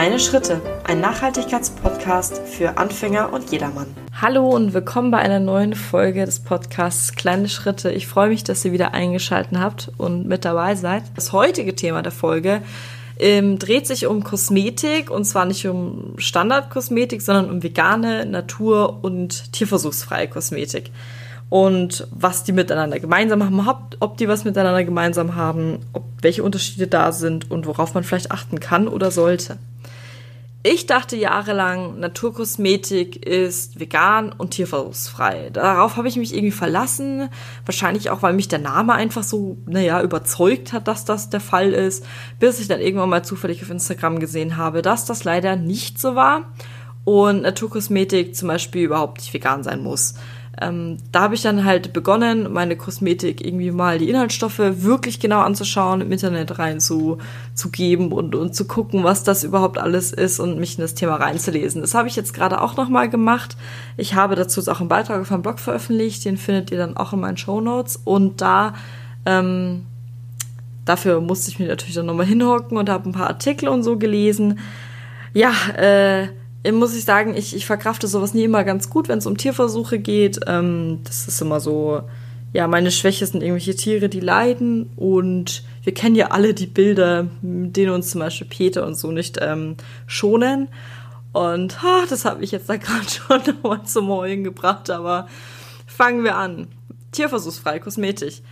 Kleine Schritte, ein Nachhaltigkeitspodcast für Anfänger und jedermann. Hallo und willkommen bei einer neuen Folge des Podcasts Kleine Schritte. Ich freue mich, dass ihr wieder eingeschaltet habt und mit dabei seid. Das heutige Thema der Folge ähm, dreht sich um Kosmetik und zwar nicht um Standardkosmetik, sondern um vegane, natur- und tierversuchsfreie Kosmetik und was die miteinander gemeinsam haben, ob die was miteinander gemeinsam haben, ob welche Unterschiede da sind und worauf man vielleicht achten kann oder sollte. Ich dachte jahrelang, Naturkosmetik ist vegan und tierversuchsfrei. Darauf habe ich mich irgendwie verlassen. Wahrscheinlich auch, weil mich der Name einfach so, naja, überzeugt hat, dass das der Fall ist. Bis ich dann irgendwann mal zufällig auf Instagram gesehen habe, dass das leider nicht so war. Und Naturkosmetik zum Beispiel überhaupt nicht vegan sein muss. Ähm, da habe ich dann halt begonnen, meine Kosmetik irgendwie mal die Inhaltsstoffe wirklich genau anzuschauen, im Internet rein zu, geben und, und zu gucken, was das überhaupt alles ist und mich in das Thema reinzulesen. Das habe ich jetzt gerade auch nochmal gemacht. Ich habe dazu auch einen Beitrag auf meinem Blog veröffentlicht, den findet ihr dann auch in meinen Show Notes und da ähm, dafür musste ich mich natürlich dann nochmal hinhocken und habe ein paar Artikel und so gelesen. Ja, äh, muss ich sagen, ich, ich verkrafte sowas nie immer ganz gut, wenn es um Tierversuche geht. Ähm, das ist immer so, ja, meine Schwäche sind irgendwelche Tiere, die leiden. Und wir kennen ja alle die Bilder, mit denen uns zum Beispiel Peter und so nicht ähm, schonen. Und ha, das hat mich jetzt da gerade schon nochmal zum Heulen gebracht. Aber fangen wir an. Tierversuchsfrei, Kosmetik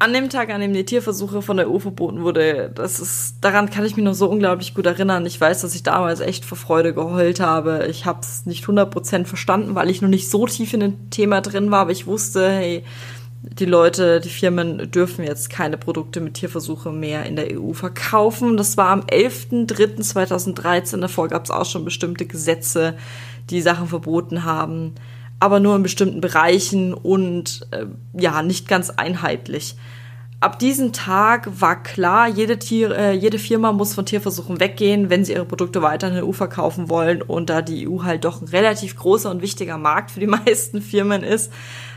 an dem Tag, an dem die Tierversuche von der EU verboten wurde, das ist, daran kann ich mich noch so unglaublich gut erinnern. Ich weiß, dass ich damals echt vor Freude geheult habe. Ich habe es nicht 100% verstanden, weil ich noch nicht so tief in dem Thema drin war, aber ich wusste, hey, die Leute, die Firmen dürfen jetzt keine Produkte mit Tierversuche mehr in der EU verkaufen. Das war am 11.03.2013. Davor gab es auch schon bestimmte Gesetze, die Sachen verboten haben aber nur in bestimmten Bereichen und äh, ja, nicht ganz einheitlich. Ab diesem Tag war klar, jede, Tier, äh, jede Firma muss von Tierversuchen weggehen, wenn sie ihre Produkte weiter in der EU verkaufen wollen. Und da die EU halt doch ein relativ großer und wichtiger Markt für die meisten Firmen ist,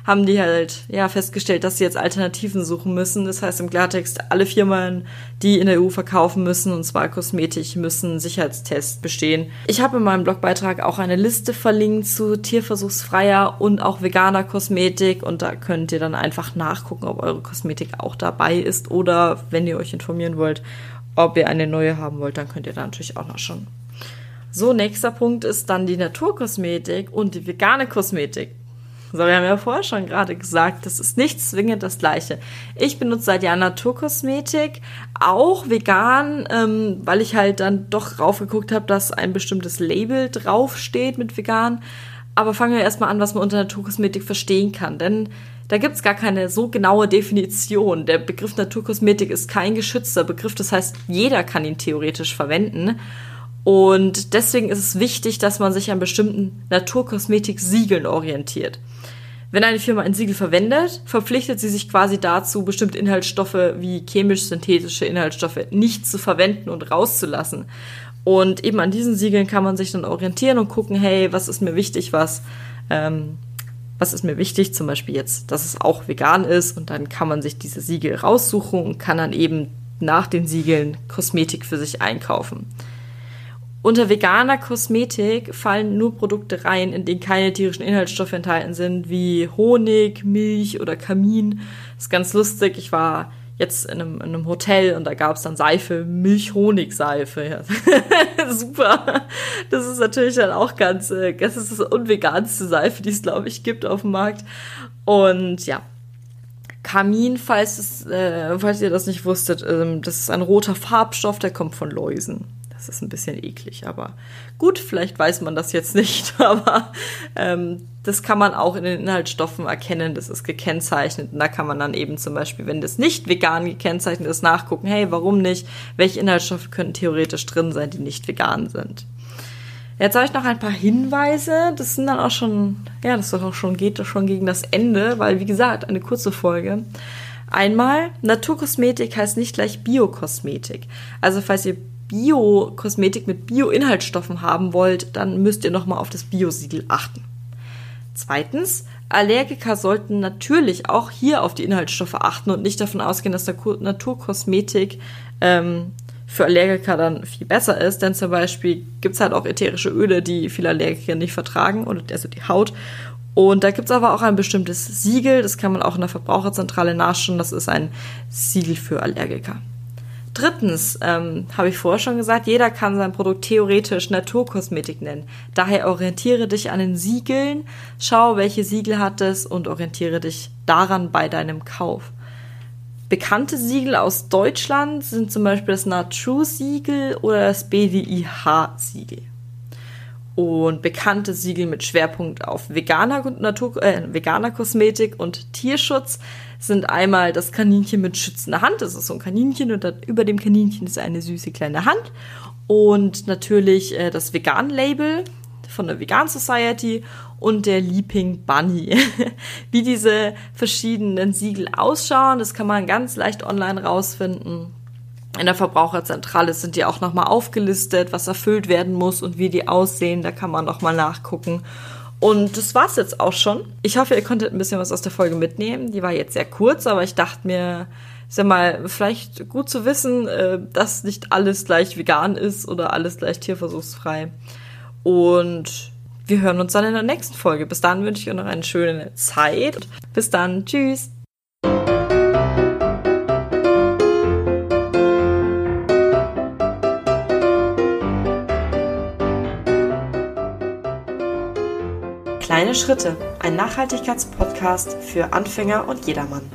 haben die halt ja festgestellt, dass sie jetzt Alternativen suchen müssen. Das heißt im Klartext, alle Firmen, die in der EU verkaufen müssen, und zwar Kosmetik, müssen Sicherheitstests bestehen. Ich habe in meinem Blogbeitrag auch eine Liste verlinkt zu tierversuchsfreier und auch veganer Kosmetik und da könnt ihr dann einfach nachgucken, ob eure Kosmetik auch dabei ist oder wenn ihr euch informieren wollt, ob ihr eine neue haben wollt, dann könnt ihr da natürlich auch noch schon. So, nächster Punkt ist dann die Naturkosmetik und die vegane Kosmetik. So, wir haben ja vorher schon gerade gesagt, das ist nicht zwingend das Gleiche. Ich benutze seit Jahren Naturkosmetik, auch vegan, ähm, weil ich halt dann doch raufgeguckt habe, dass ein bestimmtes Label draufsteht mit vegan. Aber fangen wir erstmal an, was man unter Naturkosmetik verstehen kann. Denn da gibt es gar keine so genaue Definition. Der Begriff Naturkosmetik ist kein geschützter Begriff. Das heißt, jeder kann ihn theoretisch verwenden. Und deswegen ist es wichtig, dass man sich an bestimmten Naturkosmetik-Siegeln orientiert. Wenn eine Firma ein Siegel verwendet, verpflichtet sie sich quasi dazu, bestimmte Inhaltsstoffe wie chemisch-synthetische Inhaltsstoffe nicht zu verwenden und rauszulassen. Und eben an diesen Siegeln kann man sich dann orientieren und gucken, hey, was ist mir wichtig, was, ähm, was ist mir wichtig, zum Beispiel jetzt, dass es auch vegan ist und dann kann man sich diese Siegel raussuchen und kann dann eben nach den Siegeln Kosmetik für sich einkaufen. Unter veganer Kosmetik fallen nur Produkte rein, in denen keine tierischen Inhaltsstoffe enthalten sind, wie Honig, Milch oder Kamin. Das ist ganz lustig. Ich war jetzt in einem, in einem Hotel und da gab es dann Seife, Milch-Honig-Seife. Ja. Super. Das ist natürlich dann auch ganz, äh, das ist das unveganste Seife, die es, glaube ich, gibt auf dem Markt. Und ja, Kamin, falls, es, äh, falls ihr das nicht wusstet, ähm, das ist ein roter Farbstoff, der kommt von Läusen. Das ist ein bisschen eklig, aber gut, vielleicht weiß man das jetzt nicht, aber ähm, das kann man auch in den Inhaltsstoffen erkennen, das ist gekennzeichnet und da kann man dann eben zum Beispiel, wenn das nicht vegan gekennzeichnet ist, nachgucken, hey, warum nicht, welche Inhaltsstoffe könnten theoretisch drin sein, die nicht vegan sind. Jetzt habe ich noch ein paar Hinweise. Das sind dann auch schon, ja, das ist auch schon, geht schon gegen das Ende, weil wie gesagt, eine kurze Folge. Einmal, Naturkosmetik heißt nicht gleich Biokosmetik. Also falls ihr Bio-Kosmetik mit Bio-Inhaltsstoffen haben wollt, dann müsst ihr nochmal auf das Bio-Siegel achten. Zweitens, Allergiker sollten natürlich auch hier auf die Inhaltsstoffe achten und nicht davon ausgehen, dass Naturkosmetik ähm, für Allergiker dann viel besser ist, denn zum Beispiel gibt es halt auch ätherische Öle, die viele Allergiker nicht vertragen, oder also die Haut. Und da gibt es aber auch ein bestimmtes Siegel, das kann man auch in der Verbraucherzentrale nachschauen, das ist ein Siegel für Allergiker. Drittens, ähm, habe ich vorher schon gesagt, jeder kann sein Produkt theoretisch Naturkosmetik nennen. Daher orientiere dich an den Siegeln, schau, welche Siegel hat es und orientiere dich daran bei deinem Kauf. Bekannte Siegel aus Deutschland sind zum Beispiel das Natur-Siegel oder das BDIH-Siegel. Und bekannte Siegel mit Schwerpunkt auf veganer, Natur, äh, veganer Kosmetik und Tierschutz sind einmal das Kaninchen mit schützender Hand. Das ist so ein Kaninchen und über dem Kaninchen ist eine süße kleine Hand. Und natürlich äh, das Vegan-Label von der Vegan Society und der Leaping Bunny. Wie diese verschiedenen Siegel ausschauen, das kann man ganz leicht online rausfinden. In der Verbraucherzentrale sind die auch nochmal aufgelistet, was erfüllt werden muss und wie die aussehen. Da kann man nochmal nachgucken. Und das war's jetzt auch schon. Ich hoffe, ihr konntet ein bisschen was aus der Folge mitnehmen. Die war jetzt sehr kurz, aber ich dachte mir, ist ja mal vielleicht gut zu wissen, äh, dass nicht alles gleich vegan ist oder alles gleich tierversuchsfrei. Und wir hören uns dann in der nächsten Folge. Bis dann wünsche ich euch noch eine schöne Zeit. Bis dann. Tschüss. Kleine Schritte, ein Nachhaltigkeitspodcast für Anfänger und jedermann.